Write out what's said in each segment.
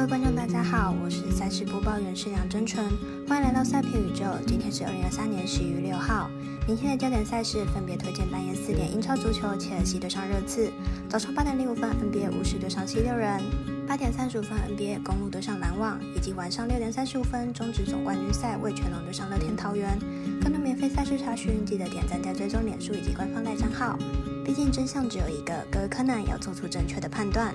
各位观众，大家好，我是赛事播报员是梁真纯，欢迎来到赛评宇宙。今天是二零二三年十一月六号，明天的焦点赛事分别推荐半夜四点英超足球切尔西对上热刺，早上八点零五分 NBA 巫师对上七六人，八点三十五分 NBA 公路对上篮网，以及晚上六点三十五分中职总冠军赛味全龙对上乐天桃园。更多免费赛事查询，记得点赞加追踪脸书以及官方赖账号。毕竟真相只有一个，各位柯南要做出正确的判断。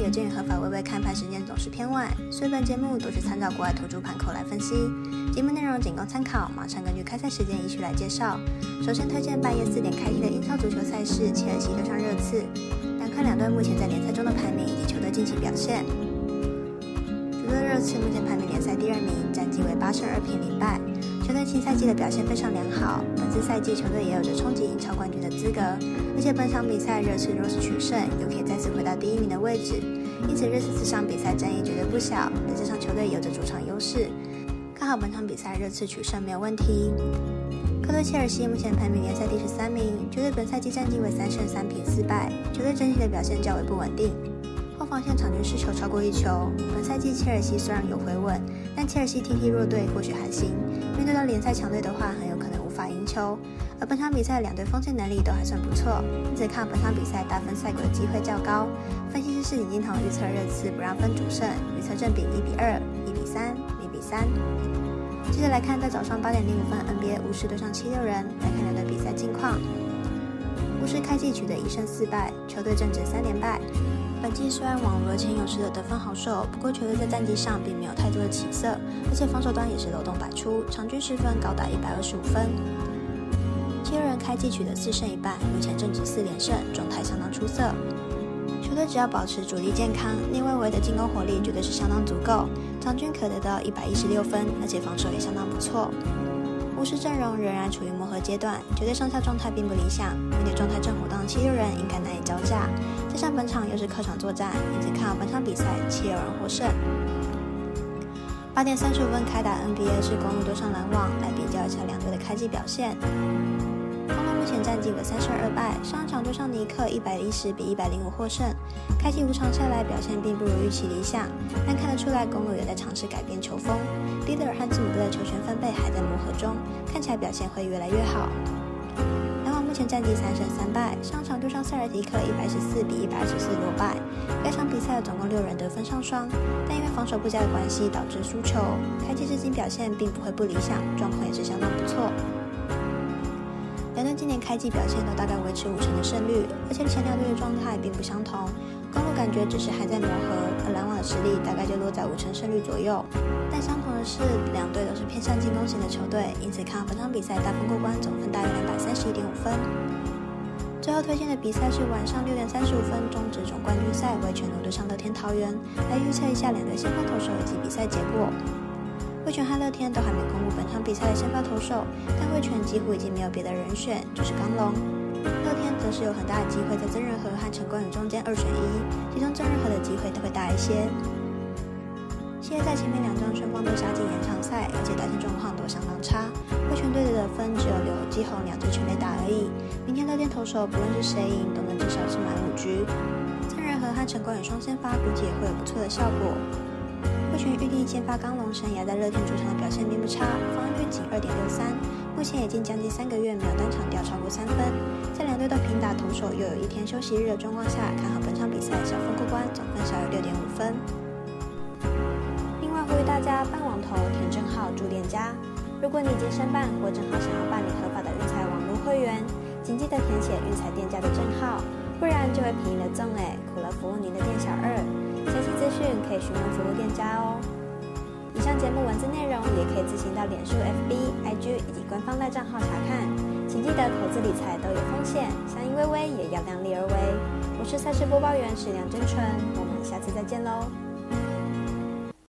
另外，有鉴于合法微微看盘时间总是偏晚，所以本节目都是参照国外投注盘口来分析。节目内容仅供参考，马上根据开赛时间依序来介绍。首先推荐半夜四点开踢的英超足球赛事，切尔西对上热刺。来看两队目前在联赛中的排名以及球队近期表现。主队热刺目前排名联赛第二名，战绩为八胜二平零败。球队新赛季的表现非常良好，本次赛季球队也有着冲击英超冠军的资格。而且本场比赛热刺若是取胜，又可以再次回到第一名的位置，因此热刺这场比赛争议绝对不小。但这场球队有着主场优势，看好本场比赛热刺取胜没有问题。客队切尔西目前排名联赛第十三名，球队本赛季战绩为三胜三平四败，球队整体的表现较为不稳定。后防线场均失球超过一球。本赛季切尔西虽然有回稳，但切尔西踢踢弱队或许还行，面对到联赛强队的话，很有可能无法赢球。而本场比赛两队锋线能力都还算不错，因此看本场比赛大分赛果的机会较高。分析师是李金彤预测热刺不让分主胜，预测正比一比二、一比三、零比三。接着来看在早上八点零五分 NBA 巫师对上七六人，来看两队比赛近况。巫师开季取得一胜四败，球队正值三连败。本季虽然网罗前勇士的得分好手，不过球队在战绩上并没有太多的起色，而且防守端也是漏洞百出，场均失分高达一百二十五分。七六人开季取得四胜一败，目前正值四连胜，状态相当出色。球队只要保持主力健康，内外围的进攻火力绝对是相当足够，场均可得到一百一十六分，而且防守也相当不错。巫师阵容仍然处于磨合阶段，球队上下状态并不理想，面对状态正火烫的七六人应该难以招架。加上本场又是客场作战，因此看好本场比赛七六人获胜。八点三十五分开打 NBA 是公路对上篮网，来比较一下两队的开季表现。公路目前战绩为三胜二败，上一场对上尼克一百一十比一百零五获胜。开季五场下来表现并不如预期理想，但看得出来公路也在尝试改变球风。利勒尔和字母哥的球权分配还在磨合中，看起来表现会越来越好。篮网目前战绩三胜三败，上场对上塞尔迪克一百十四比一百二十四落败。该场比赛总共六人得分上双，但因为防守不佳的关系导致输球。开季至今表现并不会不理想，状况也是相当不错。两队今年开季表现都大概维持五成的胜率，而且前两队的状态并不相同。公路感觉只是还在磨合，而篮网的实力大概就落在五成胜率左右。但相同的是，两队都是偏向进攻型的球队，因此看本场比赛大分过关，总分大约两百三十一点五分。最后推荐的比赛是晚上六点三十五分中职总冠军赛，为全龙对上乐天桃园，来预测一下两队先发投手以及比赛结果。味全和乐天都还没公布本场比赛的先发投手，但味全几乎已经没有别的人选，就是刚龙。乐天则是有很大的机会在曾仁和和陈冠宇中间二选一，其中曾仁和的机会都会大一些。现在在前面两仗双方都杀进延长赛，而且打线状况都相当差，味全队的得分只有刘继宏两支全垒打而已。明天乐天投手不论是谁赢，都能至少是满五局。曾仁和和陈冠宇双先发，估计也会有不错的效果。全预定先发刚龙生涯在乐天主场的表现并不差，防御率仅二点六三。目前已经将近三个月没有单场掉超过三分，在两队都平打同手又有一天休息日的状况下，看好本场比赛小分过关，总分小有六点五分。另外呼吁大家办网投填证号注店家，如果你已经申办或正好想要办理合法的运彩网络会员，请记得填写运彩店家的证号，不然就会便宜了重哎，苦了服务您的店小二。详细资讯可以询问服务店家哦。以上节目文字内容也可以自行到脸书、FB、IG 以及官方赖账号查看。请记得投资理财都有风险，相依微微也要量力而为。我是赛事播报员史梁真纯，我们下次再见喽。